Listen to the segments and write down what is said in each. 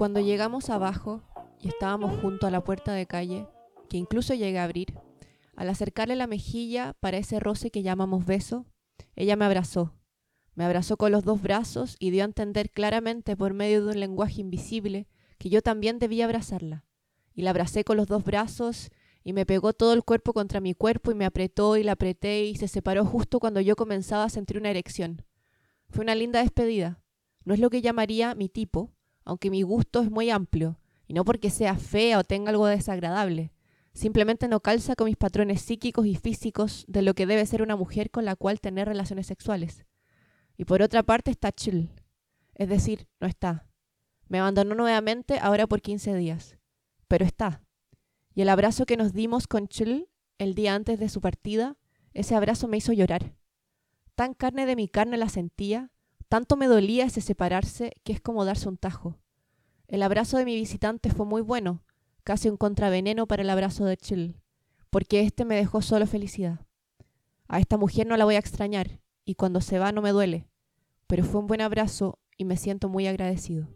cuando llegamos abajo y estábamos junto a la puerta de calle, que incluso llegué a abrir, al acercarle la mejilla para ese roce que llamamos beso, ella me abrazó. Me abrazó con los dos brazos y dio a entender claramente por medio de un lenguaje invisible que yo también debía abrazarla. Y la abracé con los dos brazos y me pegó todo el cuerpo contra mi cuerpo y me apretó y la apreté y se separó justo cuando yo comenzaba a sentir una erección. Fue una linda despedida. No es lo que llamaría mi tipo, aunque mi gusto es muy amplio, y no porque sea fea o tenga algo desagradable. Simplemente no calza con mis patrones psíquicos y físicos de lo que debe ser una mujer con la cual tener relaciones sexuales. Y por otra parte está chill, es decir, no está. Me abandonó nuevamente ahora por 15 días, pero está. Y el abrazo que nos dimos con chill el día antes de su partida, ese abrazo me hizo llorar. Tan carne de mi carne la sentía, tanto me dolía ese separarse que es como darse un tajo. El abrazo de mi visitante fue muy bueno, casi un contraveneno para el abrazo de Chill, porque éste me dejó solo felicidad. A esta mujer no la voy a extrañar, y cuando se va no me duele, pero fue un buen abrazo y me siento muy agradecido.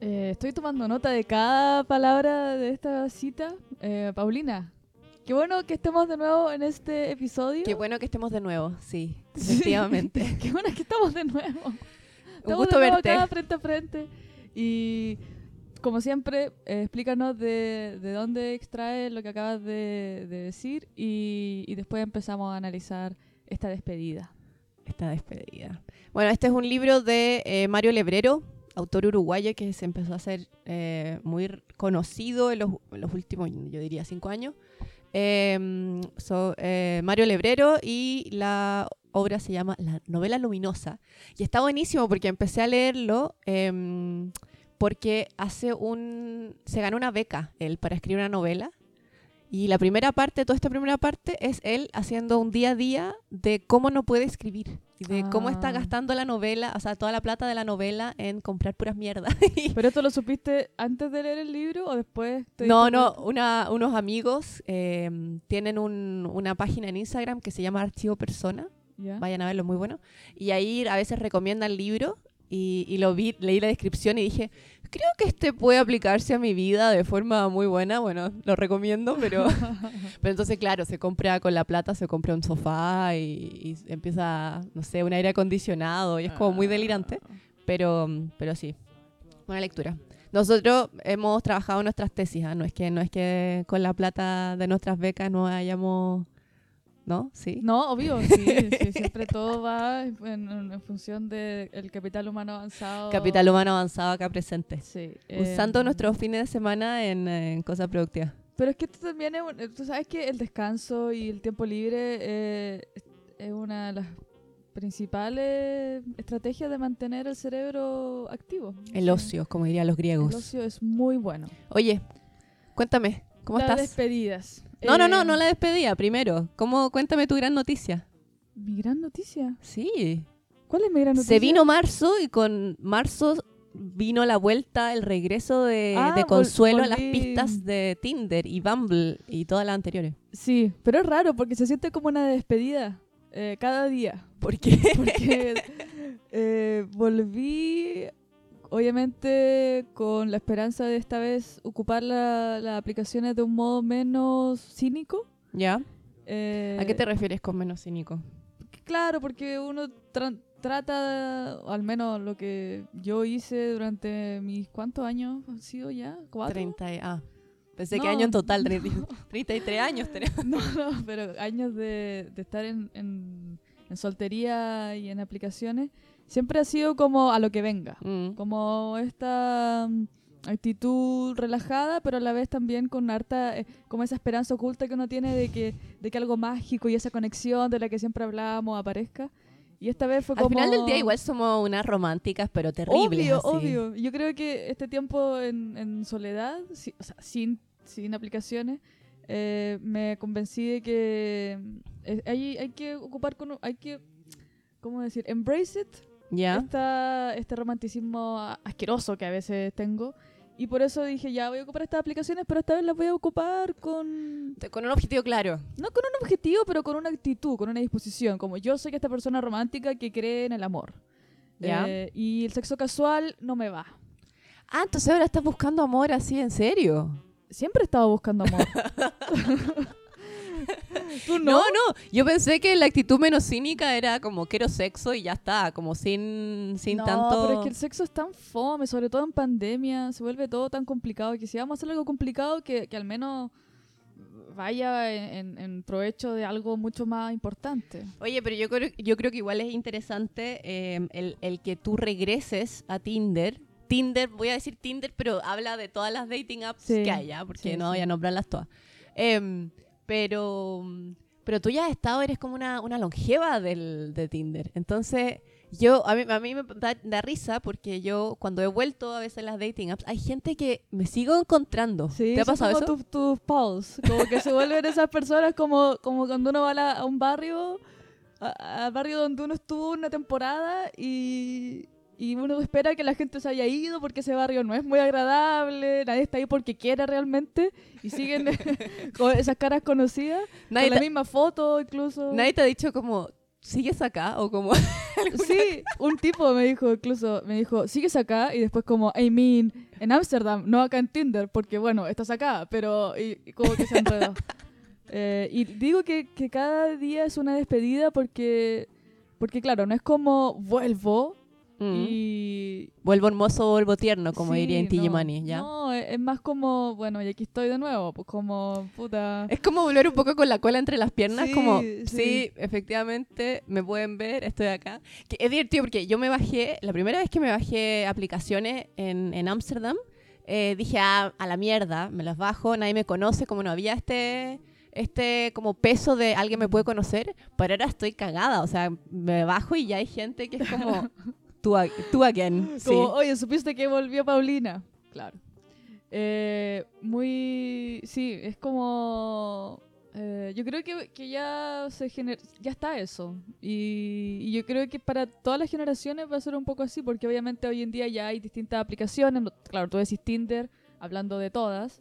Eh, estoy tomando nota de cada palabra de esta cita. Eh, Paulina, qué bueno que estemos de nuevo en este episodio. Qué bueno que estemos de nuevo, sí, efectivamente. qué bueno que estamos de nuevo. Un gusto verte. Acá, frente a frente. Y como siempre, eh, explícanos de, de, dónde extrae lo que acabas de, de decir y, y, después empezamos a analizar esta despedida. Esta despedida. Bueno, este es un libro de eh, Mario Lebrero, autor uruguayo que se empezó a hacer eh, muy conocido en los, en los, últimos, yo diría, cinco años. Em, so, Mario Lebrero y la obra se llama La novela luminosa. Y está buenísimo porque empecé a leerlo eh, porque hace un... se ganó una beca él para escribir una novela. Y la primera parte, toda esta primera parte, es él haciendo un día a día de cómo no puede escribir. Y de ah. cómo está gastando la novela, o sea, toda la plata de la novela en comprar puras mierdas. ¿Pero esto lo supiste antes de leer el libro o después? no, no, una, unos amigos eh, tienen un, una página en Instagram que se llama Archivo Persona Yeah. Vayan a verlo, muy bueno. Y ahí a veces recomiendan libros y, y, lo vi, leí la descripción y dije, creo que este puede aplicarse a mi vida de forma muy buena. Bueno, lo recomiendo, pero, pero entonces, claro, se compra con la plata, se compra un sofá y, y empieza, no sé, un aire acondicionado y es como muy delirante. Pero, pero sí, buena lectura. Nosotros hemos trabajado nuestras tesis, ¿eh? no, es que, no es que con la plata de nuestras becas no hayamos ¿no? Sí. No, obvio, sí, sí siempre todo va en, en función del de capital humano avanzado. Capital humano avanzado acá presente. Sí. Usando eh, nuestros fines de semana en, en cosas productivas. Pero es que esto también es, tú sabes que el descanso y el tiempo libre eh, es una de las principales estrategias de mantener el cerebro activo. El ocio, como dirían los griegos. El ocio es muy bueno. Oye, cuéntame, ¿cómo Las estás? despedidas. No, no, Eh, no, no la despedía. Primero, ¿cómo, cuéntame tu gran noticia. Mi gran noticia. Sí. ¿Cuál es mi gran noticia? Se vino marzo y con marzo vino la vuelta, el regreso de, Ah, de Consuelo a las pistas de Tinder y Bumble y todas las anteriores. Sí, pero es raro porque se siente como una despedida eh, cada día. ¿Por qué? Porque eh, volví, obviamente, con la esperanza de esta vez ocupar la- las aplicaciones de un modo menos cínico. ¿Ya? Eh, ¿A qué te refieres con menos cínico? Claro, porque uno tra- trata, al menos lo que yo hice durante mis cuántos años han sido ya, cuatro. 30 y- ah, pensé que No, año en total, 30 33 años tenemos. No, no, pero años de, de estar en, en, en soltería y en aplicaciones, siempre ha sido como a lo que venga. Mm. Como esta mm, actitud relajada, pero a la vez también con harta, eh, como esa esperanza oculta que uno tiene de que, de que algo mágico y esa conexión de la que siempre hablábamos aparezca. Y esta vez fue Al como... final del día igual somos unas románticas, pero terribles. Obvio, así. obvio. Yo creo que este tiempo en, en soledad, si- o sea, sin, sin aplicaciones, eh, me convencí de que eh, hay, hay que ocupar con... Hay que, ¿cómo decir? Embrace it. ¿Ya? Esta, este romanticismo asqueroso que a veces tengo. Y por eso dije, ya voy a ocupar estas aplicaciones, pero esta vez las voy a ocupar con... Con un objetivo claro. No con un objetivo, pero con una actitud, con una disposición. Como yo soy esta persona romántica que cree en el amor. Ya. Eh, y el sexo casual no me va. Ah, entonces ahora estás buscando amor así, en serio. Siempre he estado buscando amor. ¿Tú No, no, yo pensé que la actitud menos cínica era como quiero sexo y ya está, como sin, sin no, tanto... pero es que el sexo es tan fome, sobre todo en pandemia, se vuelve todo tan complicado que si vamos a hacer algo complicado, que, que al menos vaya en, en- en provecho de algo mucho más importante. Oye, pero yo creo, yo creo que igual es interesante eh, el, el que tú regreses a Tinder. Tinder, voy a decir Tinder, pero habla de todas las dating apps Sí, que hay, ¿ya? Porque sí, no voy a sí. nombrarlas todas. Em, pero, pero tú ya has estado, eres como una, una longeva del, de Tinder. Entonces, yo, a mí, a mí me da, da risa porque yo, cuando he vuelto a veces las dating apps, hay gente que me sigo encontrando. Sí, ¿Te ha pasado como eso? tus- tus pals, como que se vuelven esas personas como, como cuando uno va a, la- a un barrio, al barrio donde uno estuvo una temporada y, y uno espera que la gente se haya ido porque ese barrio no es muy agradable, nadie está ahí porque quiere realmente y siguen con esas caras conocidas, Nadie con la misma foto incluso. Nadie te ha dicho como, ¿sigues acá? O como... Sí, un tipo me dijo incluso, me dijo, sigues acá y después como, I mean, en Ámsterdam, no acá en Tinder, porque bueno, estás acá, pero y, y como que se enredó. Eh, y digo que, que cada día es una despedida porque, porque claro, no es como vuelvo Mm. y... Vuelvo hermoso, vuelvo tierno, como Sí, diría Inti no, Gimani, ¿ya? No, es, es más como, bueno, y aquí estoy de nuevo, pues como, puta... Es como volver un poco con la cola entre las piernas, Sí, como, sí. sí. efectivamente, me pueden ver, estoy acá. Que es divertido porque yo me bajé, la primera vez que me bajé aplicaciones en en Ámsterdam, eh, dije, ah, a la mierda, me las bajo, nadie me conoce, como no había este este como peso de alguien me puede conocer, pero ahora estoy cagada, o sea, me bajo y ya hay gente que es como tú, tú again. Sí. Como, oye, ¿supiste que volvió Paulina? Claro. Eh, muy... Sí, es como... eh, yo creo que, que ya se gener- ya está eso. Y, y yo creo que para todas las generaciones va a ser un poco así, porque obviamente hoy en día ya hay distintas aplicaciones. Claro, tú decís Tinder, hablando de todas.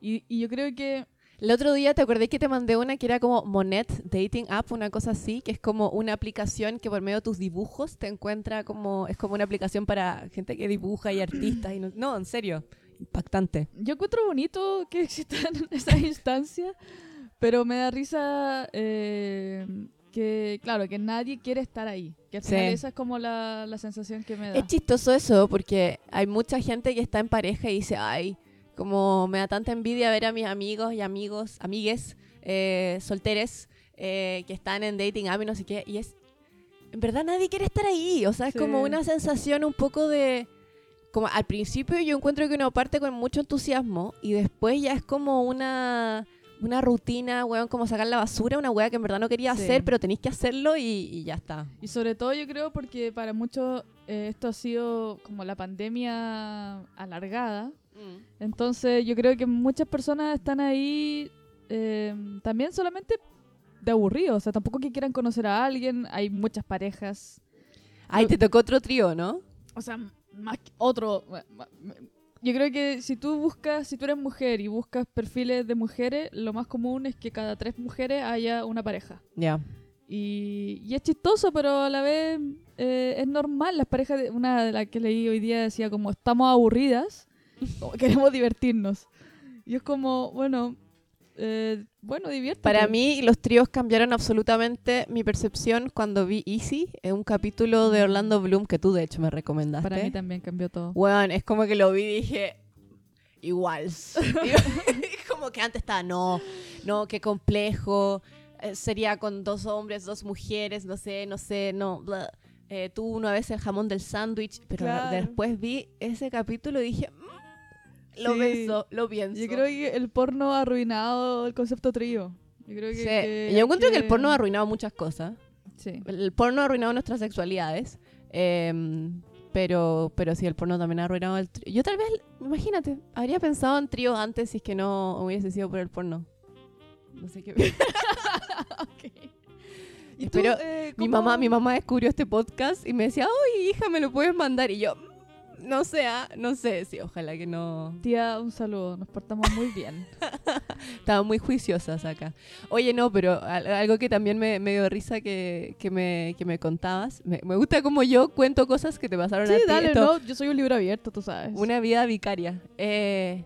Y, y yo creo que... El otro día te acordé que te mandé una que era como Monet Dating App, una cosa así, que es como una aplicación que por medio de tus dibujos te encuentra como, es como una aplicación para gente que dibuja y artistas. Y no, no, en serio, impactante. Yo encuentro bonito que existan esas instancias, pero me da risa eh, que, claro, que nadie quiere estar ahí. Que al Sí. final esa es como la, la sensación que me da. Es chistoso eso, porque hay mucha gente que está en pareja y dice, ay, como me da tanta envidia ver a mis amigos y amigos, amigues, eh, solteres, eh, que están en dating app y no sé qué. Y es, en verdad nadie quiere estar ahí. O sea, es Sí. como una sensación un poco de... Como al principio yo encuentro que uno parte con mucho entusiasmo y después ya es como una, una rutina, weón, como sacar la basura, una weá que en verdad no quería Sí. hacer, pero tenéis que hacerlo y, y ya está. Y sobre todo yo creo porque para muchos eh, esto ha sido como la pandemia alargada. Entonces yo creo que muchas personas están ahí eh, también solamente de aburridos. O sea, tampoco que quieran conocer a alguien. Hay muchas parejas. Ay, te tocó otro trío, ¿no? O sea, más que otro. Yo creo que si tú buscas, si tú eres mujer y buscas perfiles de mujeres, lo más común es que cada tres mujeres haya una pareja. Ya. Y, y es chistoso, pero a la vez eh, es normal. Las parejas, de- una de las que leí hoy día decía como estamos aburridas, como queremos divertirnos. Y es como, bueno, eh, bueno, diviértete. Para mí, los tríos cambiaron absolutamente mi percepción cuando vi Easy, en un capítulo de Orlando Bloom que tú, de hecho, me recomendaste. Para mí también cambió todo. Bueno, es como que lo vi y dije, igual. como que antes estaba, no, no, qué complejo. eh, sería con dos hombres, dos mujeres, no sé, no sé, no. bla. Eh, tú una vez el jamón del sándwich, pero Claro. después vi ese capítulo y dije, "Mm, lo Sí. pienso, lo pienso. Yo creo que el porno ha arruinado el concepto trío. Yo creo que. Sí, que Yo encuentro que el porno ha arruinado muchas cosas. Sí. El porno ha arruinado nuestras sexualidades. em, pero, pero sí, el porno también ha arruinado el trío. Yo tal vez, imagínate, habría pensado en trío antes si es que no hubiese sido por el porno. No sé qué. ¿Y tú, Pero eh, mi mamá, mi mamá descubrió este podcast y me decía, oye, hija, me lo puedes mandar. Y yo, no sé, ah, no sé, sí, ojalá que no. Tía, un saludo, nos portamos muy bien. Estaban muy juiciosas acá. Oye, no, pero al- algo que también me, me dio risa que, que, me, que me contabas. Me, me gusta como yo cuento cosas que te pasaron a sí, ti. dale, Esto- no, yo soy un libro abierto, tú sabes. Una vida vicaria. Eh,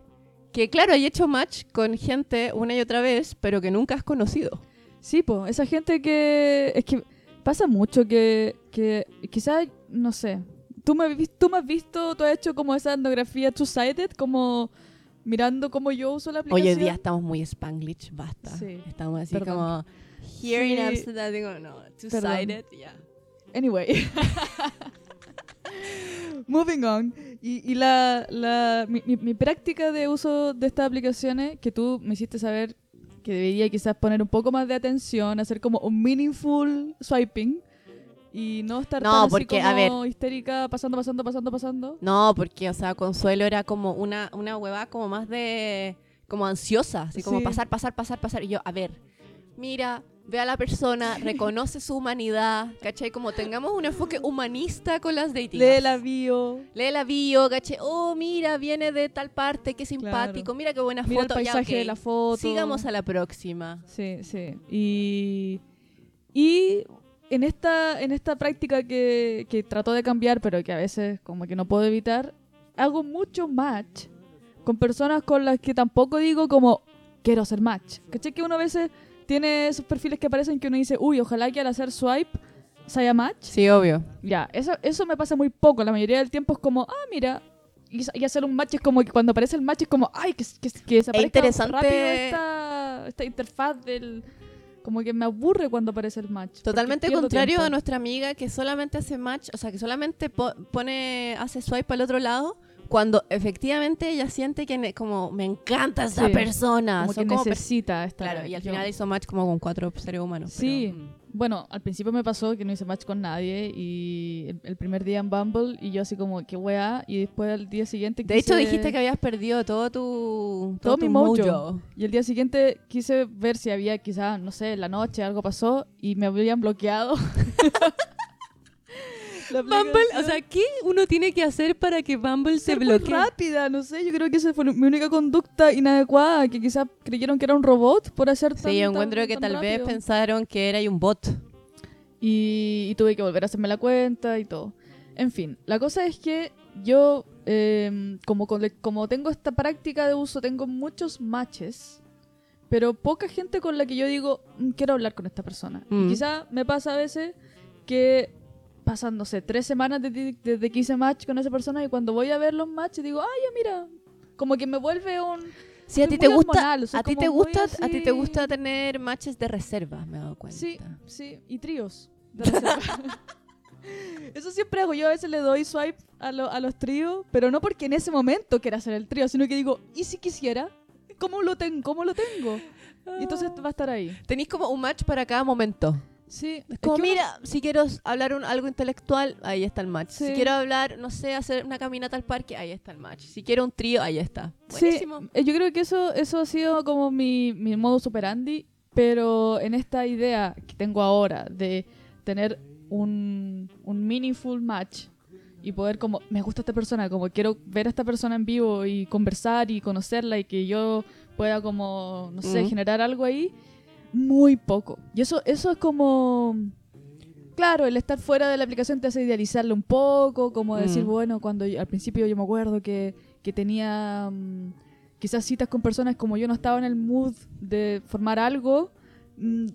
que claro, hay hecho match con gente una y otra vez, pero que nunca has conocido. Sí, pues, esa gente que. Es que pasa mucho que. que quizás, no sé. Tú me, tú me has visto, tú has hecho como esa etnografía two-sided, como mirando cómo yo uso la aplicación. Hoy en día estamos muy spanglish, basta. Sí, Estamos así perdón. como here in Sí. Amsterdam, digo, no, two-sided, ya. Anyway. Moving on. Y, y la, la, mi, mi- mi práctica de uso de estas aplicaciones, que tú me hiciste saber que debería quizás poner un poco más de atención, hacer como un meaningful swiping y no estar No, tan así porque, como a ver. histérica, pasando, pasando, pasando, pasando. No, porque, o sea, Consuelo era como una, una hueva como más de... como ansiosa, así como Sí. pasar, pasar, pasar, pasar. Y yo, a ver, mira, ve a la persona, reconoce su humanidad, ¿cachai? Como tengamos un enfoque humanista con las dating Lee la bio, Lee la bio, ¿cachai? Oh, mira, viene de tal parte, qué simpático, mira qué buena mira el foto. ya, paisaje de la foto. Sigamos a la próxima. Sí, sí. Y, y en esta, en esta práctica que, que trato de cambiar, pero que a veces como que no puedo evitar, hago mucho match con personas con las que tampoco digo como quiero hacer match. ¿Cachai? Que uno a veces tiene esos perfiles que aparecen que uno dice, uy, ojalá que al hacer swipe se haya match. Sí, obvio. Ya, eso, eso me pasa muy poco. La mayoría del tiempo es como, ah, mira. Y, y hacer un match es como que cuando aparece el match es como, ay, que, que, que desaparezca interesante- rápido esta, esta interfaz del... Como que me aburre cuando aparece el match. Totalmente contrario tiempo. a nuestra amiga que solamente hace match, o sea, que solamente po- pone, hace swipe al otro lado cuando efectivamente ella siente que como me encanta esa Sí, persona. Como Son que como necesita estar Claro, y al Yo- final hizo match como con cuatro seres humanos. Sí. pero. Bueno, al principio me pasó que no hice match con nadie y el, el primer día en Bumble y yo así como, qué weá, y después al día siguiente De hecho, quise- dijiste que habías perdido todo tu, Todo tu mi mojo. Y el día siguiente quise ver si había quizá, no sé, en la noche algo pasó y me habían bloqueado. La Bumble, o sea, ¿qué uno tiene que hacer para que Bumble se muy bloquee? rápida, no sé, yo creo que esa fue mi única conducta inadecuada, que quizás creyeron que era un robot por hacer tan Sí, yo tan- encuentro que tan tal vez pensaron que era un bot. y, y tuve que volver a hacerme la cuenta y todo. En fin, la cosa es que yo, eh, como, como tengo esta práctica de uso, tengo muchos matches, pero poca gente con la que yo digo, "Mm, quiero hablar con esta persona. Mm. Y quizá me pasa a veces que sé, tres semanas desde, desde que hice match con esa persona y cuando voy a ver los matches digo, ay, ya mira, como que me vuelve un... Sí, a ti te gusta, hormonal, soy a ti te gusta, a ti te así- gusta tener matches de reserva, me he dado cuenta. Sí, sí, y tríos. de reserva. Eso siempre hago. Yo a veces le doy swipe a, lo- a los tríos, pero no porque en ese momento quiera hacer el trío, sino que digo, ¿y si quisiera? ¿Cómo lo, tengo? ¿Cómo lo tengo? Y entonces va a estar ahí. Tenéis como un match para cada momento. Sí, Es como, que uno- mira, si quiero hablar un- algo intelectual, ahí está el match. Si Sí. quiero hablar, no sé, hacer una caminata al parque, ahí está el match. Si quiero un trío, ahí está. Sí, Buenísimo. eh, yo creo que eso, eso ha sido como mi, mi modo superandi, pero en esta idea que tengo ahora de tener un, un meaningful match y poder como, me gusta esta persona, como quiero ver a esta persona en vivo y conversar y conocerla y que yo pueda como, no sé, generar algo ahí, muy poco. Y eso, eso es como... Claro, el estar fuera de la aplicación te hace idealizarlo un poco, como decir, Mm. bueno, cuando yo- al principio yo me acuerdo que, que tenía mm, quizás citas con personas como yo no estaba en el mood de formar algo, mm,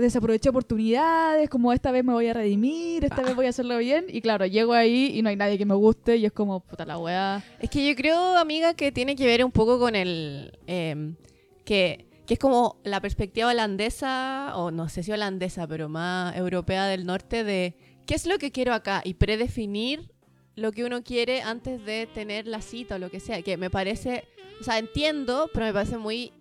desaproveché oportunidades, como esta vez me voy a redimir, esta vez voy a hacerlo bien, y claro, llego ahí y no hay nadie que me guste y es como, puta la weá. Es que yo creo, amiga, que tiene que ver un poco con el... em, que, que es como la perspectiva holandesa, o no sé si holandesa, pero más europea del norte, de qué es lo que quiero acá y predefinir lo que uno quiere antes de tener la cita o lo que sea. Que me parece, o sea, entiendo, pero me parece muy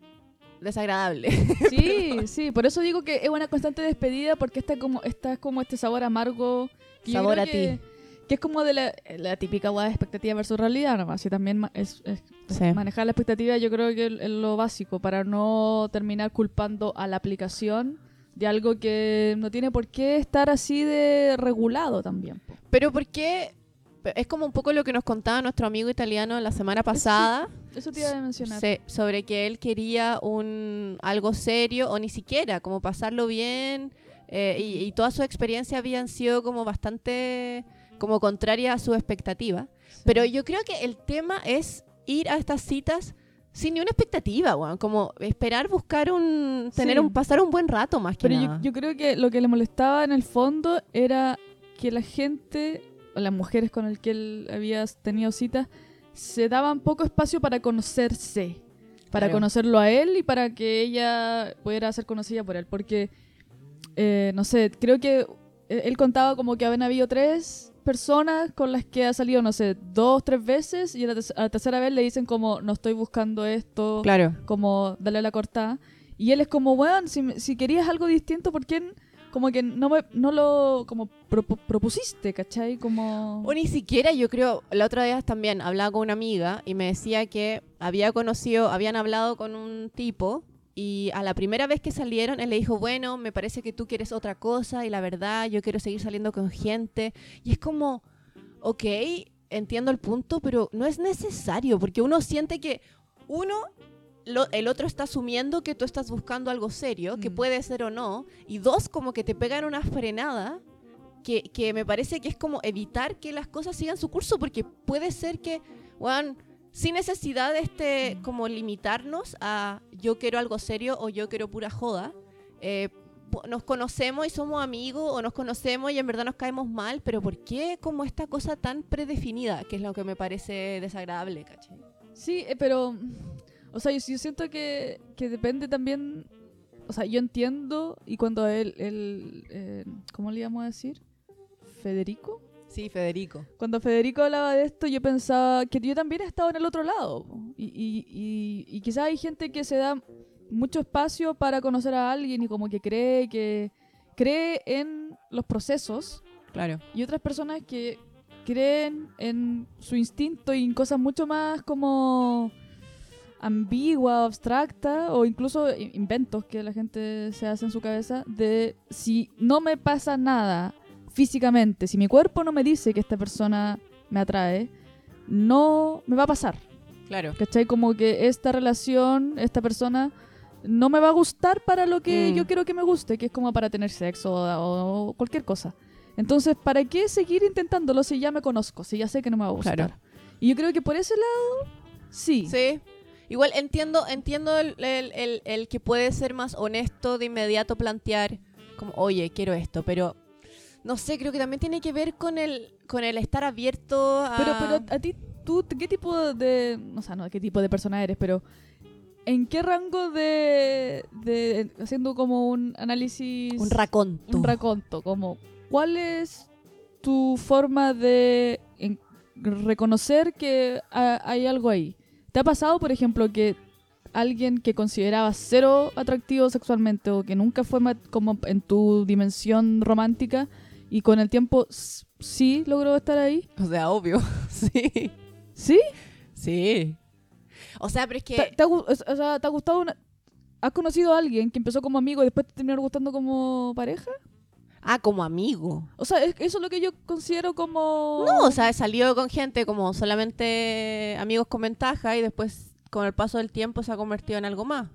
desagradable. Sí, sí, por eso digo que es una constante despedida porque está como, está como este sabor amargo. Sabor a que- Que es como de la, la típica weá de expectativa versus realidad nomás. Y también es, es- Sí. manejar la expectativa yo creo que es lo básico para no terminar culpando a la aplicación de algo que no tiene por qué estar así de regulado también. Pero ¿por qué es como un poco lo que nos contaba nuestro amigo italiano la semana pasada. Eso te iba a mencionar. Sí, sobre que él quería un algo serio o ni siquiera, como pasarlo bien. eh, y, y toda su experiencia habían sido como bastante como contraria a su expectativa. Sí. Pero yo creo que el tema es ir a estas citas sin ni una expectativa, weón. Como esperar buscar un. tener Sí. un. pasar un buen rato más que Pero yo, nada. yo creo que lo que le molestaba en el fondo era que la gente, o las mujeres con las que él había tenido citas, se daban poco espacio para conocerse. Para Claro. conocerlo a él y para que ella pudiera ser conocida por él. Porque, eh, no sé, creo que él contaba como que habían habido tres personas con las que ha salido, no sé, dos, tres veces y a la, te- a la tercera vez le dicen como, no estoy buscando esto Claro. como darle la cortada. Y él es como, weón, si, me- si querías algo distinto, ¿por qué como que no, me, no lo como propu- propusiste, ¿cachai? Como... O ni siquiera, yo creo, la otra vez también hablaba con una amiga y me decía que había conocido, habían hablado con un tipo y a la primera vez que salieron, él le dijo, bueno, me parece que tú quieres otra cosa y la verdad, yo quiero seguir saliendo con gente. Y es como, ok, entiendo el punto, pero no es necesario porque uno siente que uno... lo- el otro está asumiendo que tú estás buscando algo serio, que Mm. puede ser o no, y dos, como que te pegan una frenada que, que me parece que es como evitar que las cosas sigan su curso, porque puede ser que, weón, sin necesidad de este, como limitarnos a yo quiero algo serio o yo quiero pura joda, eh, nos conocemos y somos amigos o nos conocemos y en verdad nos caemos mal, pero ¿por qué como esta cosa tan predefinida? Que es lo que me parece desagradable, ¿cachai? Sí, eh, pero... O sea, yo, yo siento que, que depende también... O sea, yo entiendo y cuando él... él eh, ¿Cómo le íbamos a decir? ¿Federico? Sí, Federico. Cuando Federico hablaba de esto, yo pensaba que yo también he estado en el otro lado. Y, y, y, y quizás hay gente que se da mucho espacio para conocer a alguien y como que cree que cree en los procesos Claro. y otras personas que creen en su instinto y en cosas mucho más como ambigua, abstracta o incluso inventos que la gente se hace en su cabeza de si no me pasa nada físicamente, si mi cuerpo no me dice que esta persona me atrae, no me va a pasar. Claro. ¿Cachai? Como que esta relación, esta persona no me va a gustar para lo que Mm. yo quiero que me guste, que es como para tener sexo o, o cualquier cosa. Entonces, ¿para qué seguir intentándolo si ya me conozco, si ya sé que no me va a gustar? Claro. Y yo creo que por ese lado, sí. Sí. Igual entiendo, entiendo el, el- el- el que puede ser más honesto de inmediato plantear como, oye, quiero esto, pero no sé, creo que también tiene que ver con el, con el estar abierto a... Pero, pero a ti, tú, ¿qué tipo de... O sea, no, qué tipo de persona eres, pero... ¿En qué rango de... de haciendo como un análisis... un raconto. un raconto, como cuál es tu forma de en- reconocer que ha- hay algo ahí. ¿Te ha pasado, por ejemplo, que alguien que considerabas cero atractivo sexualmente o que nunca fue como en tu dimensión romántica y con el tiempo sí logró estar ahí? O sea, obvio. sí. ¿Sí? Sí. O sea, pero es ¿Te, que... te ha, o sea, ¿te ha gustado una... ¿Has conocido a alguien que empezó como amigo y después te terminó gustando como pareja? Ah, como amigo. O sea, es- eso es lo que yo considero como... No, o sea, he salido con gente como solamente amigos con ventaja y después con el paso del tiempo se ha convertido en algo más.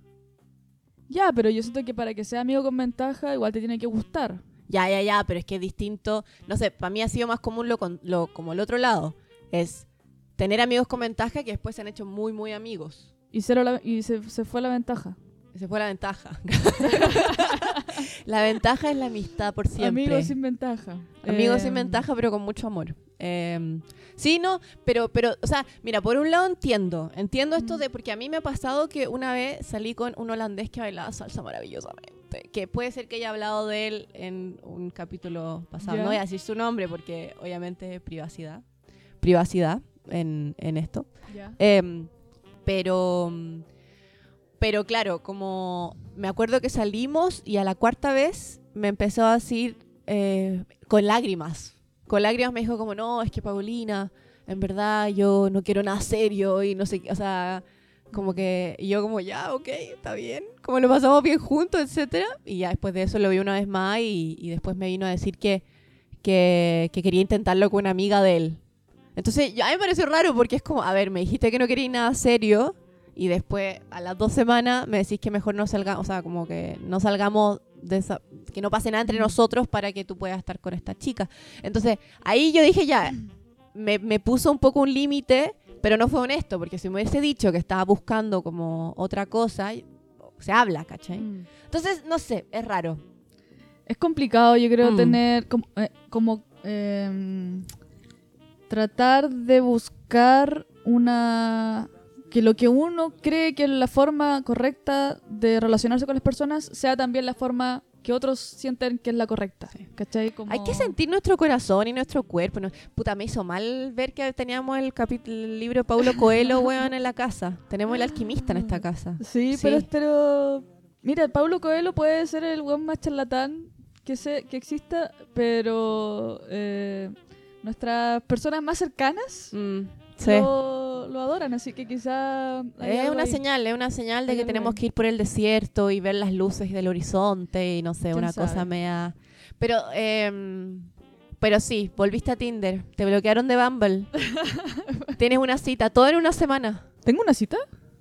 Ya, pero yo siento que para que sea amigo con ventaja, igual te tiene que gustar. Ya, ya, ya, pero es que es distinto. No sé, para mí ha sido más común lo, lo como el otro lado. Es tener amigos con ventaja que después se han hecho muy, muy amigos. Y, cero la- y se, se fue la ventaja. Esa fue la ventaja. la ventaja es la amistad por siempre. Amigos sin ventaja. Amigos Eh, sin ventaja, pero con mucho amor. Eh, sí, no, pero, pero, o sea, mira, por un lado entiendo, entiendo esto de, porque a mí me ha pasado que una vez salí con un holandés que bailaba salsa maravillosamente, que puede ser que haya hablado de él en un capítulo pasado, no voy a decir su nombre porque obviamente privacidad, privacidad en, en esto. Em, pero, pero claro, como me acuerdo que salimos y a la cuarta vez me empezó a decir eh, con lágrimas. Con lágrimas me dijo como, no, es que Paulina, en verdad yo no quiero nada serio y no sé, qué", o sea, como que yo como, ya, ok, está bien, como lo pasamos bien juntos, etcétera Y ya después de eso lo vi una vez más y, después me vino a decir que, que, que quería intentarlo con una amiga de él. Entonces, yo- a mí me pareció raro porque es como, a ver, me dijiste que no querías nada serio y después a las dos semanas me decís que mejor no salgamos, o sea, como que no salgamos de esa, que no pase nada entre nosotros para que tú puedas estar con esta chica. Entonces, ahí yo dije ya, me, me puso un poco un límite, pero no fue honesto, porque si me hubiese dicho que estaba buscando como otra cosa, se habla, ¿cachai? Mm. Entonces, no sé, es raro. Es complicado, yo creo, Mm. tener como, eh, como, em, tratar de buscar una que lo que uno cree que es la forma correcta de relacionarse con las personas sea también la forma que otros sienten que es la correcta. ¿Cachai? Como... Hay que sentir nuestro corazón y nuestro cuerpo. No- Puta, me hizo mal ver que teníamos el, el libro de Paulo Coelho, weón, en la casa. Tenemos el alquimista en esta casa. Sí, Sí. pero pero mira, Pablo Coelho puede ser el buen más charlatán que se, que exista, pero eh, nuestras personas más cercanas Mm, sí. lo, lo adoran, así que quizá Es una ahí. señal, es una señal de que tenemos que ir por el desierto y ver las luces del horizonte y no sé, ¿Quién una cosa media... Pero, em, pero sí, volviste a Tinder, te bloquearon de Bumble. Tienes una cita, todo en una semana. ¿Tengo una cita?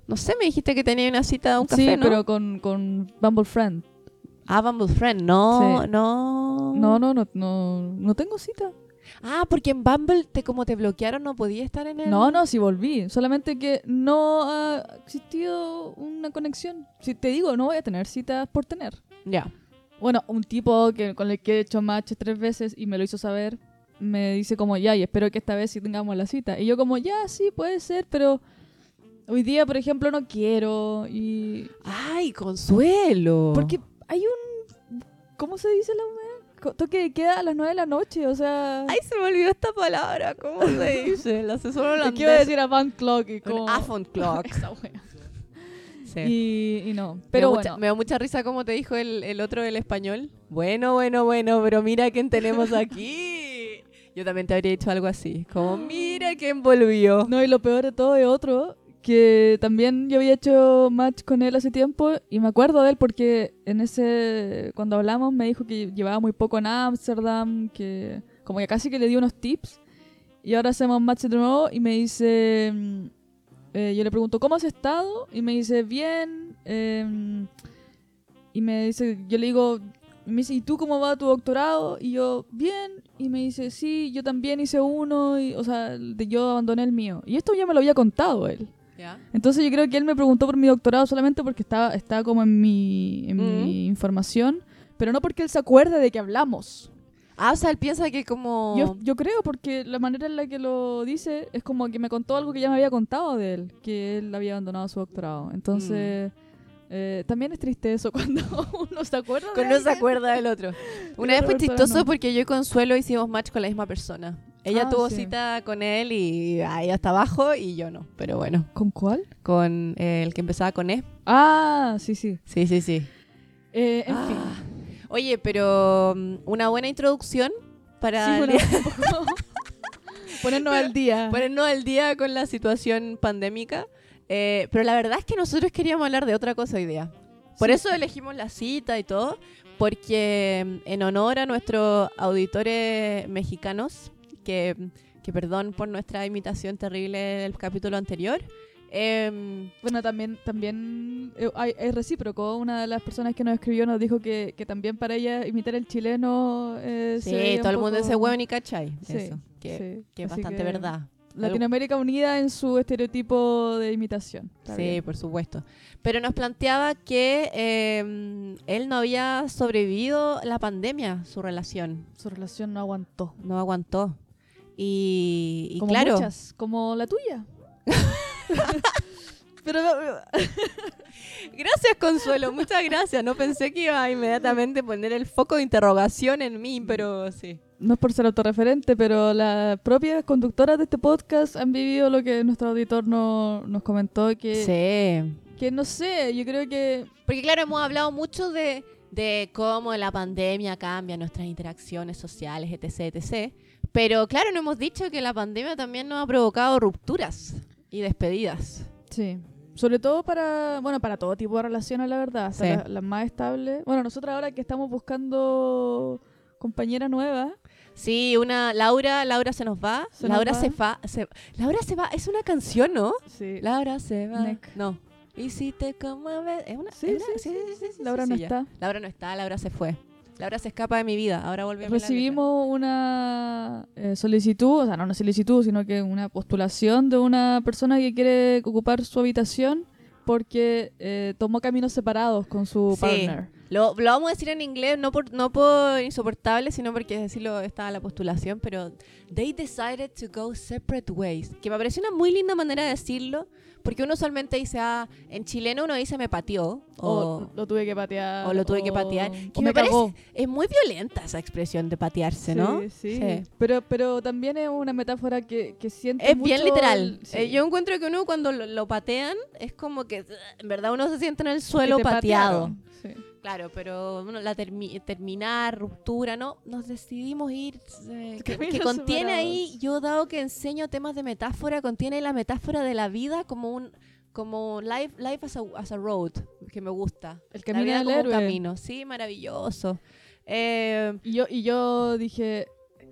No sé, me dijiste que tenía una cita a un café, sí, ¿no? pero con, con Bumble Friend. Ah, Bumble Friend, no, Sí. no. No, no, no, no, no tengo cita. Ah, porque en Bumble, te, como te bloquearon, no podía estar en el... No, no, sí volví. Solamente que no ha existido una conexión. Si te digo, no voy a tener citas por tener. Ya. Bueno, un tipo que con el que he hecho match tres veces y me lo hizo saber, me dice como ya, y espero que esta vez sí tengamos la cita. Y yo como, ya, sí, puede ser, pero hoy día, por ejemplo, no quiero. Y... Ay, Consuelo. Porque hay un... ¿Cómo se dice la Toque de queda a las nueve de la noche, o sea... Ay, se me olvidó esta palabra. ¿Cómo se dice? El asesor ¿Qué holandés. a decir a Van Clock? Y como... Afon clock. Esa wea. Sí. Y, y no. me, Pero dio bueno. mucha, me dio mucha risa como te dijo el, el otro del español. Bueno, bueno, bueno, pero mira quién tenemos aquí. Yo también te habría dicho algo así. Como, mira quién volvió. No, y lo peor de todo es otro, que también yo había hecho match con él hace tiempo y me acuerdo de él porque en ese, cuando hablamos me dijo que llevaba muy poco en Ámsterdam, que como que casi que le di unos tips y ahora hacemos match de nuevo y me dice, mm, eh, yo le pregunto, ¿cómo has estado? Y me dice, bien, em, y me dice, yo le digo, me dice, ¿y tú cómo va tu doctorado? Y yo, bien. Y me dice, sí, yo también hice uno, y, o sea, yo abandoné el mío. Y esto ya me lo había contado él. Entonces yo creo que él me preguntó por mi doctorado solamente porque estaba, estaba como en mi, en Mm. mi información, pero no porque él se acuerde de que hablamos. Ah, o sea, él piensa que como... Yo, yo creo porque la manera en la que lo dice es como que me contó algo que ya me había contado de él, que él había abandonado su doctorado. Entonces, eh, también es triste eso cuando uno se acuerda de Con no se acuerda del otro. Una vez fue chistoso no. porque yo y Consuelo hicimos match con la misma persona. Ella Ah, tuvo sí. cita con él y ahí hasta abajo y yo no. Pero bueno, ¿Con cuál? con eh, el que empezaba con E. Ah, sí, sí. Sí, sí, sí. Eh, en Ah. fin. Oye, pero mm, una buena introducción para Sí, bueno, ponernos al día. ponernos al día con la situación pandémica. Eh, pero la verdad es que nosotros queríamos hablar de otra cosa hoy día. Por Sí. eso elegimos la cita y todo, porque mm, en honor a nuestros auditores mexicanos, que, que perdón por nuestra imitación terrible del capítulo anterior, em, Bueno, también, también eh, es recíproco. Una de las personas que nos escribió nos dijo que, que también para ella imitar el chileno. Eh, sí, todo un el mundo poco- ese huevo ni cachai. Sí, Eso, que, sí. que es Así bastante que verdad. Latinoamérica unida en su estereotipo de imitación. Sí, bien. por supuesto. Pero nos planteaba que em, él no había sobrevivido la pandemia, su relación. Su relación no aguantó. No aguantó. Y, y como claro, muchas, como la tuya. Pero gracias Consuelo, muchas gracias. No pensé que iba a inmediatamente poner el foco de interrogación en mí, pero sí. no es por ser autorreferente, pero las propias conductoras de este podcast han vivido lo que nuestro auditor no, nos comentó, que, Sí. que no sé, yo creo que Porque claro, hemos hablado mucho de, de cómo la pandemia cambia nuestras interacciones sociales, etc, etc. Pero claro, no hemos dicho que la pandemia también nos ha provocado rupturas y despedidas. Sí. Sobre todo para, bueno, para todo tipo de relaciones, la verdad, hasta Sí. la- las más estables. Bueno, nosotros ahora que estamos buscando compañera nueva. Sí, una Laura, Laura se nos va. Se nos Laura va. se va. se- Laura se va, es una canción, ¿no? Sí. Laura se va. No. Y si te como a ver- es una Sí, es sí, sí, sí, Laura no está. Laura no está, Laura se fue. Laura se escapa de mi vida. Ahora volvemos. Recibimos una eh, solicitud, o sea, no una solicitud, sino que una postulación de una persona que quiere ocupar su habitación porque eh, tomó caminos separados con su Sí. partner. Lo, lo vamos a decir en inglés, no por, no por insoportable, sino porque decirlo estaba la postulación, pero they decided to go separate ways, que me pareció una muy linda manera de decirlo, porque uno usualmente dice, ah, en chileno uno dice me pateó, O, o, lo tuve que patear. o lo tuve que patear, que me, me parece, es muy violenta esa expresión de patearse, ¿no? Sí, sí. Pero, pero también es una metáfora que, que siente Es bien literal. el- sí. Eh, yo encuentro que uno cuando lo, lo patean es como que, en verdad, uno se siente en el suelo te pateado. patearon. Claro, pero bueno, la termi- terminar, ruptura, ¿no? Nos decidimos ir. eh, que, que contiene ahí, yo dado que enseño temas de metáfora, contiene la metáfora de la vida como un como life, life as, a, as a road, que me gusta. El La camino vida del como un héroe. camino, sí, maravilloso. Eh, Y yo, y yo dije,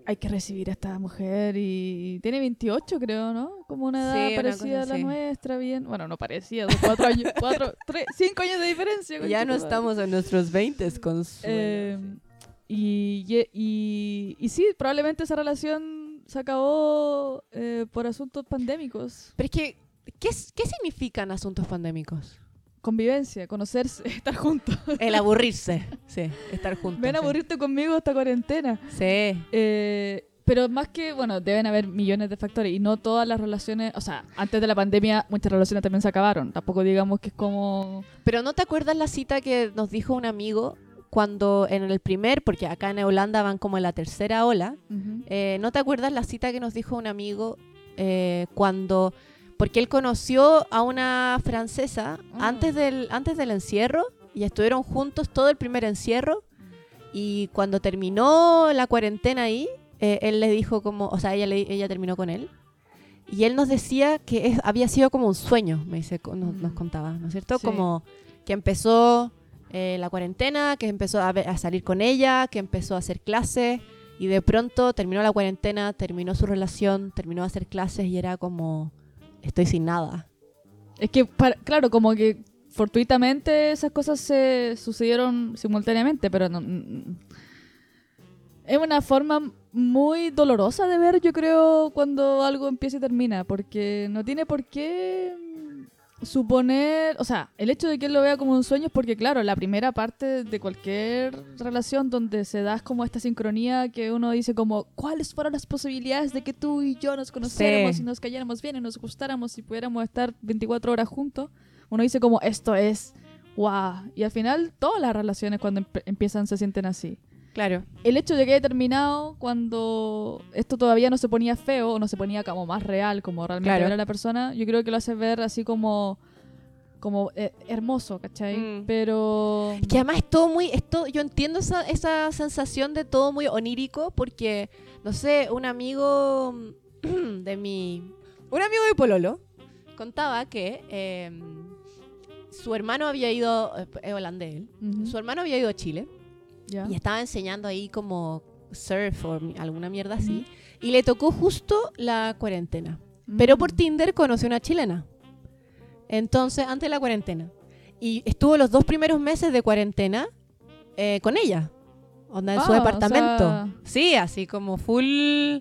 hay que recibir a esta mujer y tiene 28 creo, ¿no? Como una edad Sí, una parecida a la así. nuestra, bien. Bueno, no parecía, dos, cuatro años, cuatro, tres, cinco años de diferencia. ya no estamos en nuestros 20 con Eh, y, y, y, y sí, probablemente esa relación se acabó eh, por asuntos pandémicos. Pero es que, ¿qué, es- ¿qué significan asuntos pandémicos? Convivencia, conocerse, estar juntos. El aburrirse, sí, estar juntos. Ven a sí. aburrirte conmigo esta cuarentena. Sí, Eh, pero más que, bueno, deben haber millones de factores y no todas las relaciones, o sea, antes de la pandemia muchas relaciones también se acabaron. Tampoco digamos que es como... Pero ¿no te acuerdas la cita que nos dijo un amigo cuando en el primer, porque acá en Holanda van como en la tercera ola, eh, ¿no te acuerdas la cita que nos dijo un amigo eh, cuando, porque él conoció a una francesa Ah. antes, del, antes del encierro y estuvieron juntos todo el primer encierro y cuando terminó la cuarentena ahí, eh, él le dijo como, o sea, ella, le- ella terminó con él. Y él nos decía que es- había sido como un sueño, me dice, nos, nos Mm. contaba, ¿no es cierto? Sí. Como que empezó eh, la cuarentena, que empezó a, ver- a salir con ella, que empezó a hacer clases y de pronto terminó la cuarentena, terminó su relación, terminó de hacer clases y era como, estoy sin nada. Es que, para- claro, como que fortuitamente esas cosas se sucedieron simultáneamente, pero no... mm, Es una forma muy dolorosa de ver, yo creo, cuando algo empieza y termina, porque no tiene por qué suponer, o sea, el hecho de que él lo vea como un sueño es porque, claro, la primera parte de cualquier relación donde se da como esta sincronía que uno dice como, ¿cuáles fueron las posibilidades de que tú y yo nos conociéramos Sí. y nos cayéramos bien y nos gustáramos y pudiéramos estar 24 horas juntos? Uno dice como, esto es, wow. Y al final todas las relaciones cuando empiezan se sienten así Claro. el hecho de que haya terminado cuando esto todavía no se ponía feo o no se ponía como más real, como realmente Claro. era la persona, yo creo que lo hace ver así como como eh, hermoso, ¿cachai? Mm. Pero Es que además es todo muy, es todo- yo entiendo esa, esa sensación de todo muy onírico porque, no sé, un amigo de mi, un amigo de Pololo contaba que eh, su hermano había ido, eh, es holandés él, su hermano había ido a Chile ya. y estaba enseñando ahí como surf o alguna mierda así y le tocó justo la cuarentena. Pero por Mm. Tinder conoció una chilena. Entonces, antes de la cuarentena. Y estuvo los dos primeros meses de cuarentena eh, con ella. Onda en su Ah, o departamento. sea- Sí, así como full.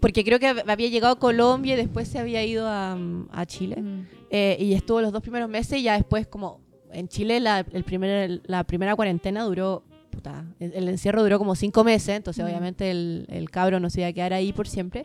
Porque creo que hab- había llegado a Colombia y después se había ido a, mm, a Chile. Mm. Eh, y estuvo los dos primeros meses y ya después, como en Chile, la, el primer, la primera cuarentena duró. Puta, el, encierro duró como cinco meses, entonces Mm. obviamente el, el cabro no se iba a quedar ahí por siempre.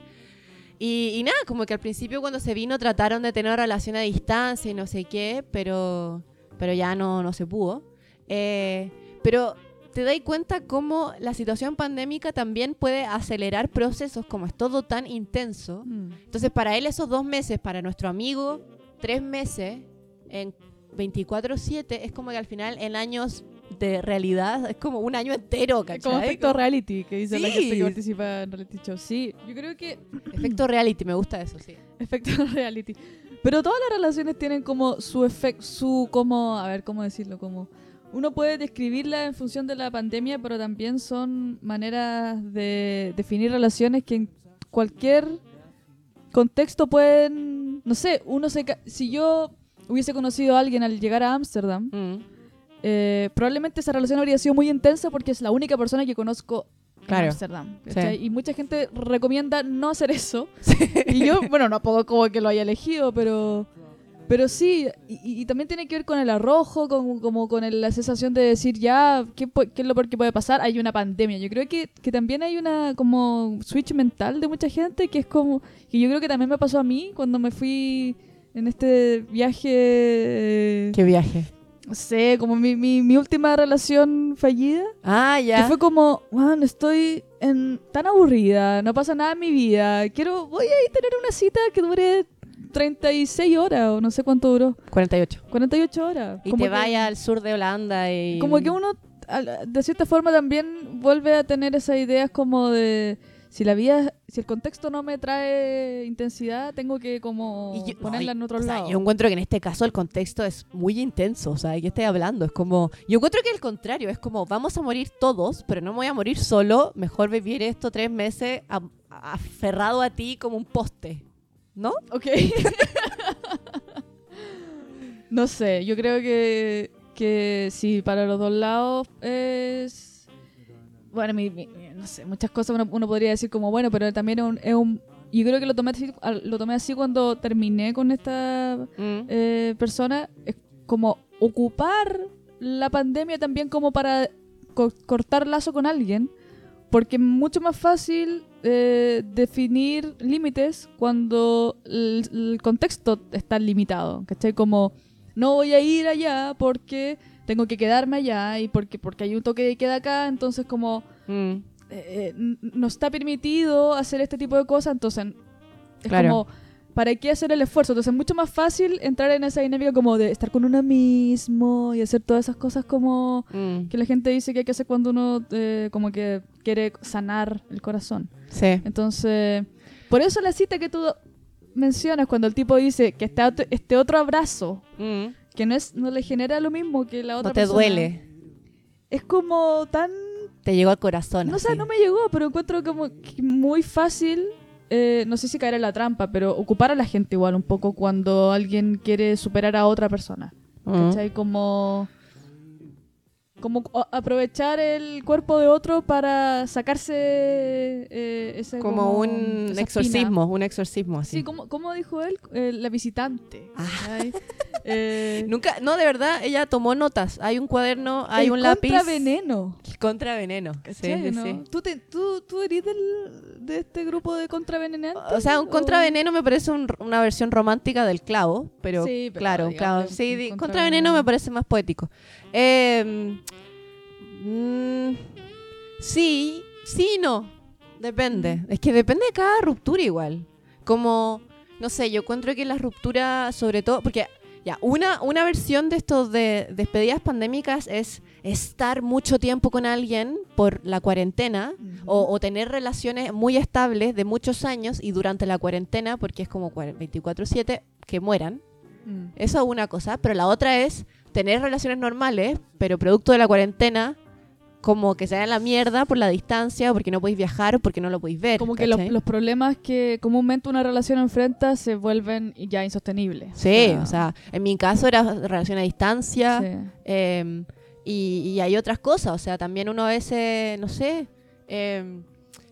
Y, y nada, como que al principio cuando se vino trataron de tener relación a distancia y no sé qué, pero, pero ya no, no se pudo. Eh, pero te das cuenta cómo la situación pandémica también puede acelerar procesos como es todo tan intenso. Mm. Entonces, para él esos dos meses, para nuestro amigo, tres meses en 24-7, es como que al final en años de realidad es como un año entero, ¿cachai? Como efecto reality que dice la Sí. gente que participa en reality show. Sí, yo creo que Efecto reality, me gusta eso, sí. efecto reality. Pero todas las relaciones tienen como su efecto, su como, a ver, ¿cómo decirlo? Como uno puede describirla en función de la pandemia, pero también son maneras de definir relaciones que en cualquier contexto pueden, no sé, uno se... Si yo hubiese conocido a alguien al llegar a Ámsterdam, Mm. Eh, probablemente esa relación habría sido muy intensa porque es la única persona que conozco en. Sí. ¿cachai? Y mucha gente recomienda no hacer eso. Y yo, bueno, no puedo como que lo haya elegido, pero... Pero sí, y, también tiene que ver con el arrojo, con, como con el- la sensación de decir ya, ¿qué, pu- qué es lo peor que puede pasar? Hay una pandemia. Yo creo que, que también hay una como switch mental de mucha gente que es como, que yo creo que también me pasó a mí cuando me fui en este viaje, eh, Qué viaje. No sé, como mi, mi, mi última relación fallida. Ah, ya. Que fue como, man, estoy en, tan aburrida, no pasa nada en mi vida. Quiero, voy a ir a tener una cita que dure 36 horas o no sé cuánto duró. 48. 48 horas. Y Como te que- vaya al sur de Holanda y... Como que uno, de cierta forma, también vuelve a tener esas ideas como de. Si la vida, si el contexto no me trae intensidad, tengo que como yo- ponerla en otro o sea, lado. yo encuentro que en este caso el contexto es muy intenso. O sea, ¿de qué estoy hablando? Es como. Yo encuentro que el contrario, es como vamos a morir todos, pero no me voy a morir solo. Mejor vivir esto tres meses a- aferrado a ti como un poste. ¿No? Ok. no sé, yo creo que, que sí, para los dos lados es... Bueno, mi- mi- no sé, muchas cosas uno, uno podría decir como, bueno, pero también es un... es un- yo creo que lo tomé, así, lo tomé así cuando terminé con esta Mm. eh, persona. Es como ocupar la pandemia también como para co- cortar lazo con alguien. Porque es mucho más fácil eh, definir límites cuando el, el contexto está limitado. ¿Cachai? Como no voy a ir allá porque tengo que quedarme allá y porque, porque hay un toque de queda acá. Entonces como Mm. eh, n- no está permitido hacer este tipo de cosas, entonces es Claro. como, ¿para qué hacer el esfuerzo? Entonces es mucho más fácil entrar en esa dinámica como de estar con uno mismo y hacer todas esas cosas como Mm. que la gente dice que hay que hacer cuando uno eh, como que quiere sanar el corazón. Sí. Entonces, por eso la cita que tú mencionas cuando el tipo dice que este otro, este otro abrazo Mm. Que no es no le genera lo mismo que la otra No te persona, duele. Es como tan Te llegó al corazón. no así. no me llegó, pero encuentro como muy fácil, eh, no sé si caer en la trampa, pero ocupar a la gente igual un poco cuando alguien quiere superar a otra persona. Mm. ¿Cachai? Como, como aprovechar el cuerpo de otro para sacarse eh, ese Como un esa exorcismo, un exorcismo así. Sí, como, como dijo él, Eh, la visitante. Ah. Eh, Nunca, no, de verdad, ella tomó notas. Hay un cuaderno, hay el un lápiz. contraveneno. Contraveneno. Sí, ¿Cachai, sí, no? sí. ¿Tú, te, tú, ¿Tú eres del, de este grupo de contravenenantes? O sea, un contraveneno me parece un- una versión romántica del clavo, pero, Sí, pero claro, clavo. Sí, contraveneno. contraveneno me parece más poético. Eh, mm, sí, sí y no. Depende. Mm. Es que depende de cada ruptura igual. Como, no sé, yo encuentro que las rupturas, sobre todo, porque ya, una, una versión de estos de despedidas pandémicas es estar mucho tiempo con alguien por la cuarentena o, o tener relaciones muy estables de muchos años y durante la cuarentena, porque es como cuar- 24/7, que mueran. Mm. Eso es una cosa, pero la otra es tener relaciones normales, pero producto de la cuarentena, como que se hagan la mierda por la distancia, o porque no podéis viajar, o porque no lo podéis ver. Como que los, problemas que comúnmente una relación enfrenta se vuelven ya insostenibles. Sí, o sea, en mi caso era relación a distancia, sí. eh, y, y hay otras cosas, o sea, también uno a veces, no sé, eh,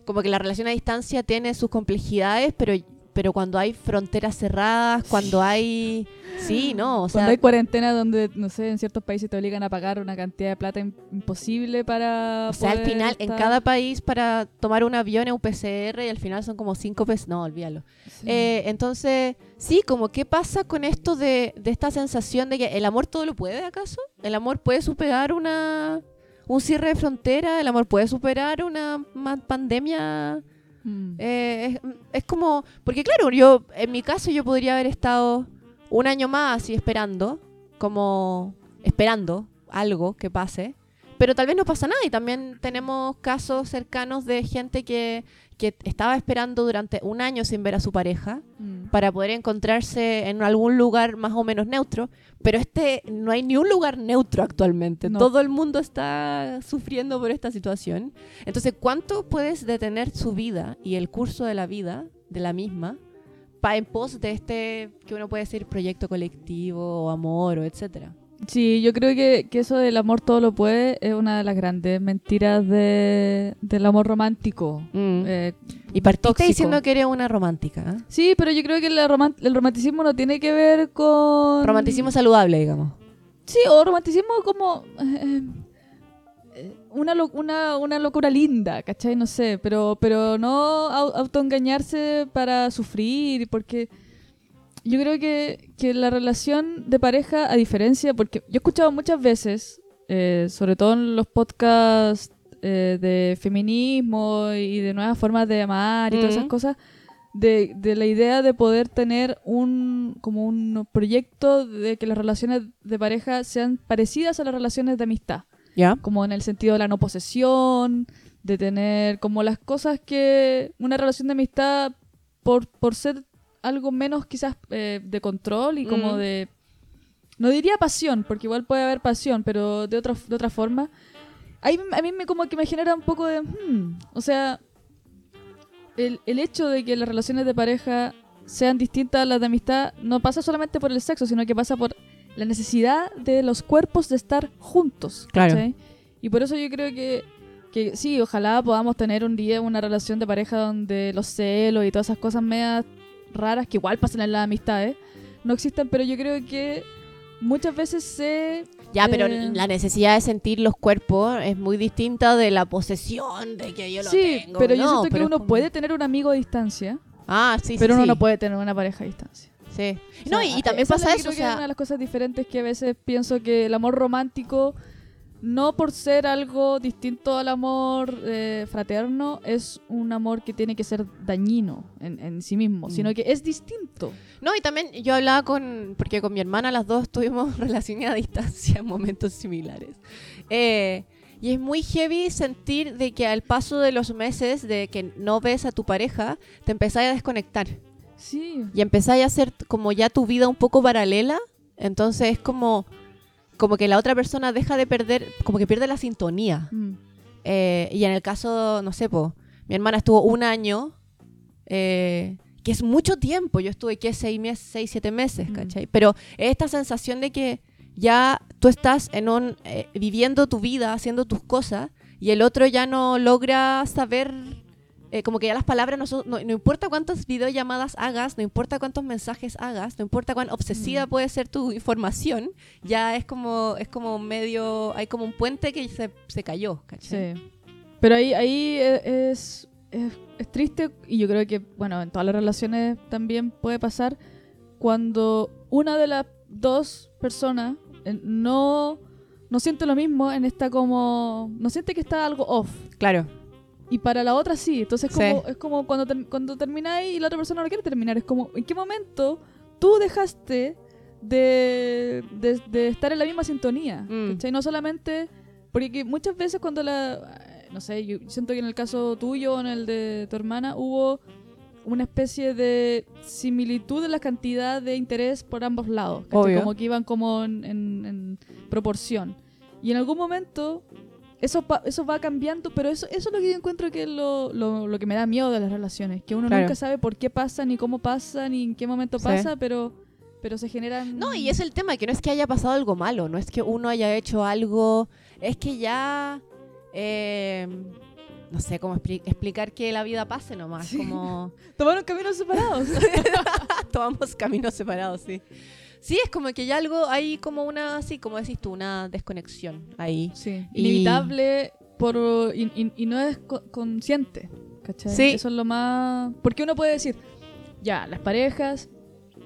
como que la relación a distancia tiene sus complejidades, pero, pero cuando hay fronteras cerradas, cuando hay... Sí, no, o sea... Cuando hay cuarentena donde, no sé, en ciertos países te obligan a pagar una cantidad de plata im- imposible para. O sea, al final, en cada país para tomar un avión es un PCR y al final son como cinco pesos. No, olvídalo. Sí. Eh, entonces, sí, como qué pasa con esto de, de esta sensación de que el amor todo lo puede, ¿acaso? ¿El amor puede superar una un cierre de frontera? ¿El amor puede superar una pandemia? Mm. Eh, es, es como, porque claro, yo, en mi caso yo podría haber estado un año más así esperando, como esperando algo que pase, pero tal vez no pasa nada y también tenemos casos cercanos de gente que, que estaba esperando durante un año sin ver a su pareja Mm. para poder encontrarse en algún lugar más o menos neutro, pero este no hay ni un lugar neutro actualmente. No. Todo el mundo está sufriendo por esta situación. Entonces, ¿cuánto puedes detener su vida y el curso de la vida de la misma pa en pos de este que uno puede decir proyecto colectivo o amor o etcétera? Sí, yo creo que, que eso del amor todo lo puede es una de las grandes mentiras de, del amor romántico. Mm. Eh, y partiste diciendo que eres una romántica. ¿eh? sí, pero yo creo que la roman- el romanticismo no tiene que ver con... Romanticismo saludable, digamos. Sí, o romanticismo como... eh, eh, una, lo- una, una locura linda, ¿cachai? No sé, pero, pero no au- autoengañarse para sufrir, porque yo creo que, que la relación de pareja, a diferencia, porque yo he escuchado muchas veces, eh, sobre todo en los podcasts eh, de feminismo y de nuevas formas de amar y todas esas Mm. cosas, de, de la idea de poder tener un como un proyecto de que las relaciones de pareja sean parecidas a las relaciones de amistad, Como en el sentido de la no posesión, de tener como las cosas que una relación de amistad por, por ser algo menos quizás eh, de control y como Mm. de no diría pasión, porque igual puede haber pasión, pero de otra de otra forma. Ahí a mí me como que me genera un poco de hmm, o sea, el, el hecho de que las relaciones de pareja sean distintas a las de amistad no pasa solamente por el sexo, sino que pasa por la necesidad de los cuerpos de estar juntos. Claro. ¿cachai? Y por eso yo creo que, que sí, ojalá podamos tener un día una relación de pareja donde los celos y todas esas cosas medias raras que igual pasan en las amistades no existan, pero yo creo que muchas veces se... Ya, pero Eh. la necesidad de sentir los cuerpos es muy distinta de la posesión de que yo lo sí, tengo. pero yo No, siento que pero es uno como- puede tener un amigo a distancia, Ah, sí, sí, pero uno sí. no puede tener una pareja a distancia. Sí. O No, sea, y, y también pasa eso, creo o que es una sea, de las cosas diferentes que a veces pienso que el amor romántico, no por ser algo distinto al amor eh, fraterno, es un amor que tiene que ser dañino en, en sí mismo, Mm. sino que es distinto. no, y también yo hablaba con, porque con mi hermana las dos tuvimos relaciones a distancia en momentos similares. Eh, y es muy heavy sentir de que al paso de los meses de que no ves a tu pareja, te empezás a desconectar. Sí. y empezáis a hacer como ya tu vida un poco paralela, entonces es como, como que la otra persona deja de perder, como que pierde la sintonía. Mm. Eh, y en el caso, no sé, po, mi hermana estuvo un año, eh, que es mucho tiempo, yo estuve, ¿qué? Seis, meses, seis siete meses, Mm. ¿cachai? Pero es esta sensación de que ya tú estás en un, eh, viviendo tu vida, haciendo tus cosas, y el otro ya no logra saber, eh, como que ya las palabras, no, son- no, no importa cuántas videollamadas hagas, no importa cuántos mensajes hagas, no importa cuán obsesiva Mm. puede ser tu información, ya es como, es como medio, hay como un puente que se, se cayó, ¿cachai? Sí. Pero ahí, ahí e- es, es, es triste y yo creo que, bueno, en todas las relaciones también puede pasar cuando una de las dos personas eh, no, no siente lo mismo en esta como... No siente que está algo off. Claro. Y para la otra sí. Entonces Sí. como, es como cuando, ter- cuando termináis y la otra persona no quiere terminar. Es como, ¿en qué momento tú dejaste de, de, de estar en la misma sintonía? Mm. No solamente... Porque que muchas veces cuando la... No sé, yo siento que en el caso tuyo o en el de tu hermana hubo una especie de similitud en la cantidad de interés por ambos lados. Como que iban como en, en- en proporción. Y en algún momento eso, pa- eso va cambiando, pero eso, eso es lo que yo encuentro que es lo, lo, lo que me da miedo de las relaciones. Que uno Claro. nunca sabe por qué pasa, ni cómo pasa, ni en qué momento Sí. pasa, pero, pero se generan... No, y es el tema, que no es que haya pasado algo malo, no es que uno haya hecho algo, es que ya, eh, no sé cómo expli- explicar que la vida pase nomás, Sí. como Tomaron caminos separados. tomamos caminos separados, sí. Sí, es como que ya algo, hay como una, así como decís tú, una desconexión ahí. sí. Y- Inevitable por, y, y- y no es co- consciente. ¿cachai? Sí. Eso es lo más... Porque uno puede decir, ya, las parejas,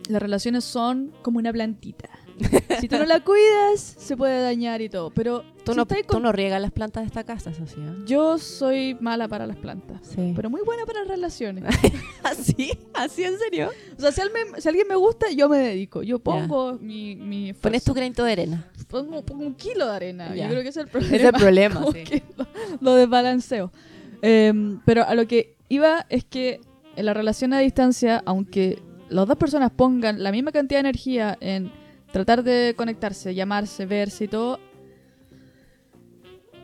las relaciones son como una plantita. si tú no la cuidas, se puede dañar y todo. Pero Tú, Si no, tú con- no riegas las plantas de esta casa, eso sí. ¿eh? Yo soy mala para las plantas. Sí. Pero muy buena para relaciones. ¿Así? ¿Así en serio? O sea, si, alguien- si alguien me gusta, yo me dedico. Yo pongo mi, mi. Pones tu granito de arena. pongo, pongo un kilo de arena. Yo creo que ese es el problema. Es el problema, sí. lo, lo desbalanceo. Em, pero a lo que iba es que en la relación a distancia, aunque las dos personas pongan la misma cantidad de energía en tratar de conectarse, llamarse, verse y todo,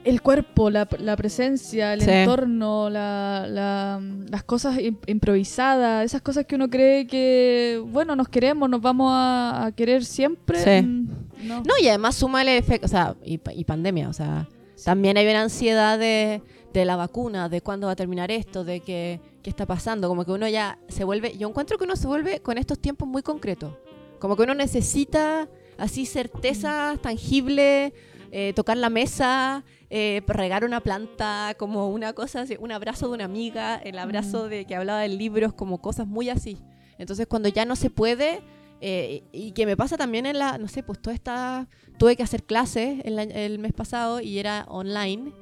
el cuerpo, la, la presencia, el Sí. entorno, la- la- las cosas im- improvisadas, esas cosas que uno cree que, bueno, nos queremos, nos vamos a, a querer siempre. Sí. mm, no. No, y además súmale efecto, o sea, y, y pandemia, o sea, también hay una ansiedad de, de la vacuna, de cuándo va a terminar esto, de que, qué está pasando, como que uno ya se vuelve, yo encuentro que uno se vuelve con estos tiempos muy concretos, como que uno necesita así certezas tangibles, eh, tocar la mesa, eh, regar una planta, como una cosa así, un abrazo de una amiga, el abrazo de que hablaba del libro, es como cosas muy así. Entonces cuando ya no se puede, eh, y que me pasa también en la, no sé, pues toda esta, tuve que hacer clases el, mes pasado y era online.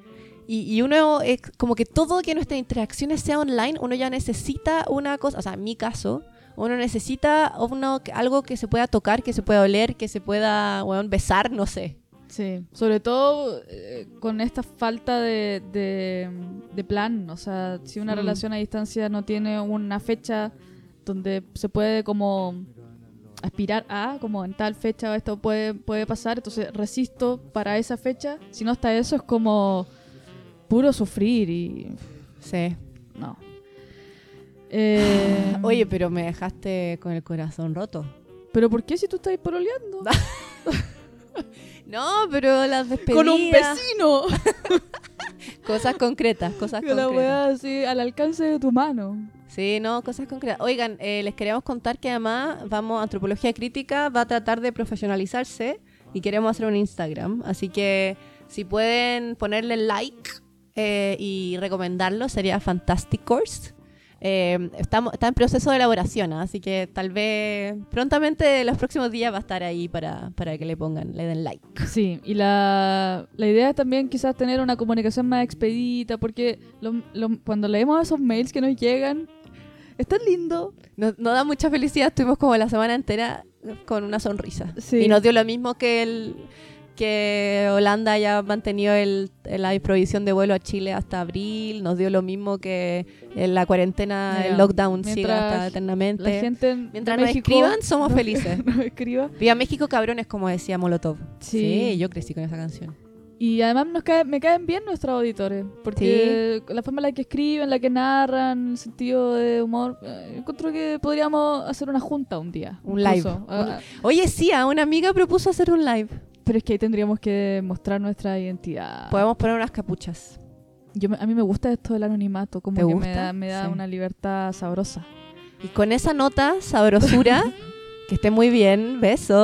Y, y uno, como que todo que nuestras interacciones sea online, uno ya necesita una cosa, o sea, en mi caso, uno necesita uno, algo que se pueda tocar, que se pueda oler, que se pueda, weón, besar, no sé. Sí, sobre todo eh, con esta falta de, de, de plan, o sea, si una Mm. relación a distancia no tiene una fecha donde se puede como aspirar a, como en tal fecha esto puede, puede pasar, entonces resisto para esa fecha, si no está eso es como puro sufrir y Sí. no. Eh, Oye, pero me dejaste con el corazón roto. pero ¿por qué si tú estás pololeando? No, pero las despedidas. Con un vecino. Cosas concretas, cosas Que la concretas. weá así al alcance de tu mano. Sí, no, cosas concretas. Oigan, eh, les queríamos contar que además vamos, Antropología Crítica va a tratar de profesionalizarse y queremos hacer un Instagram. Así que si pueden ponerle like eh, y recomendarlo, sería fantastic course. Eh, está en proceso de elaboración, ¿ah? así que tal vez prontamente en los próximos días va a estar ahí para, para que le pongan, le den like. Sí, y la, la idea es también quizás tener una comunicación más expedita, porque lo- lo- cuando leemos esos mails que nos llegan, es tan lindo. Nos, nos da mucha felicidad, estuvimos como la semana entera con una sonrisa. Sí. Y nos dio lo mismo que el que Holanda haya mantenido el, la provisión de vuelo a Chile hasta abril, nos dio lo mismo que en la cuarentena, el lockdown siga hasta eternamente. La gente en- Mientras de nos México escriban, somos no- felices. nos escriba. Viva México, cabrones, como decía Molotov. Sí. yo crecí con esa canción. Y además nos cae- me caen bien nuestros auditores, porque la forma en la que escriben, en la que narran, el sentido de humor, eh, encuentro que podríamos hacer una junta un día. Un incluso. live. Ah, Oye, sí, a una amiga propuso hacer un live. Pero es que ahí tendríamos que mostrar nuestra identidad. Podemos poner unas capuchas. Yo, me- a mí me gusta esto del anonimato, como ¿Te que me gusta? da, me da Sí. una libertad sabrosa. Y con esa nota, sabrosura, que esté muy bien. Besos.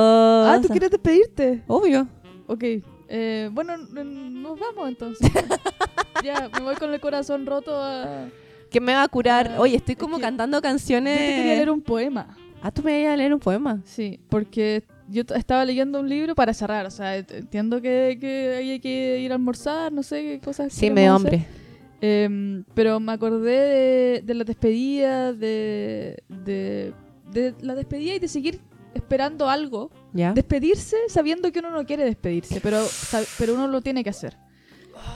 Ah, ¿tú quieres despedirte? Obvio. Ok. Eh, bueno, nos vamos entonces. ya, me voy con el corazón roto a... que me va a curar? Oye, estoy es como que cantando Yo canciones. te quería leer un poema. Ah, tú me ibas a leer un poema. Sí, porque yo estaba leyendo un libro para cerrar. O sea, ent- entiendo que, que hay que ir a almorzar, no sé qué cosas. Sí, me hacer. hambre. Em, pero me acordé de, de la despedida, de, de, de la despedida y de seguir esperando algo. ¿Ya? Despedirse sabiendo que uno no quiere despedirse, pero, pero uno lo tiene que hacer.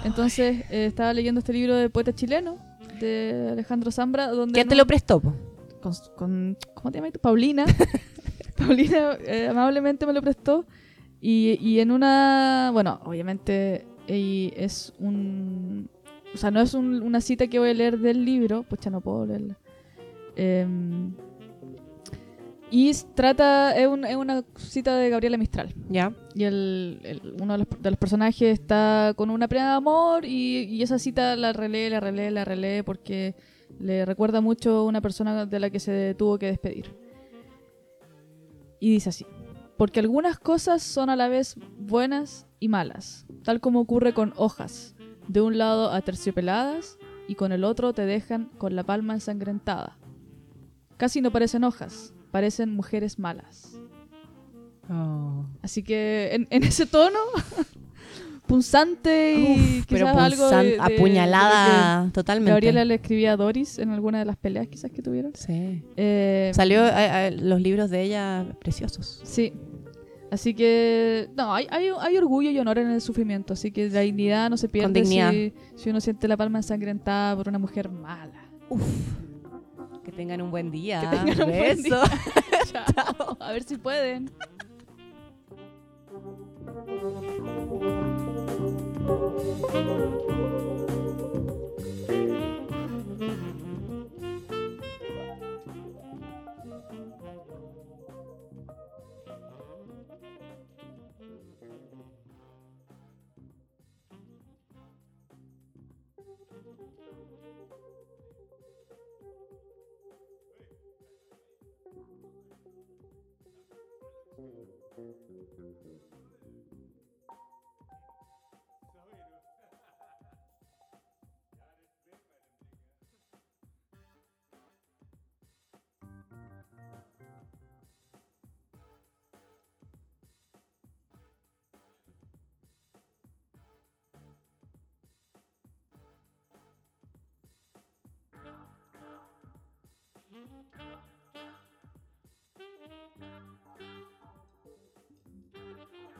Entonces, eh, estaba leyendo este libro de poeta chileno, de Alejandro Zambra, donde... ¿Quién te lo prestó? po? con, con- ¿cómo te llamas? Paulina. Paulina eh, amablemente me lo prestó. Y, y en una, bueno, obviamente y es un, o sea, no es un- una cita que voy a leer del libro, pues ya no puedo leerla. Em, y trata, es, un- es una cita de Gabriela Mistral. ¿Ya? Y el, el- uno de los, de los personajes está con una pena de amor y, y esa cita la relee, la relee, la relee porque le recuerda mucho a una persona de la que se tuvo que despedir. Y dice así, porque algunas cosas son a la vez buenas y malas, tal como ocurre con hojas, de un lado aterciopeladas y con el otro te dejan con la palma ensangrentada. Casi no parecen hojas, parecen mujeres malas. Oh. Así que en, en ese tono punzante y Uf, pero algo de, de- apuñalada de totalmente. Gabriela le escribía a Doris en alguna de las peleas quizás que tuvieron. Sí. Eh, Salió eh, eh, los libros de ella preciosos. Sí. Así que, no, hay, hay, hay orgullo y honor en el sufrimiento, así que la dignidad no se pierde dignidad. Si, si uno siente la palma ensangrentada por una mujer mala. Uf. Que tengan un buen día. Que tengan un buen Beso. Chao. A ver si pueden. Thank you. Thank you.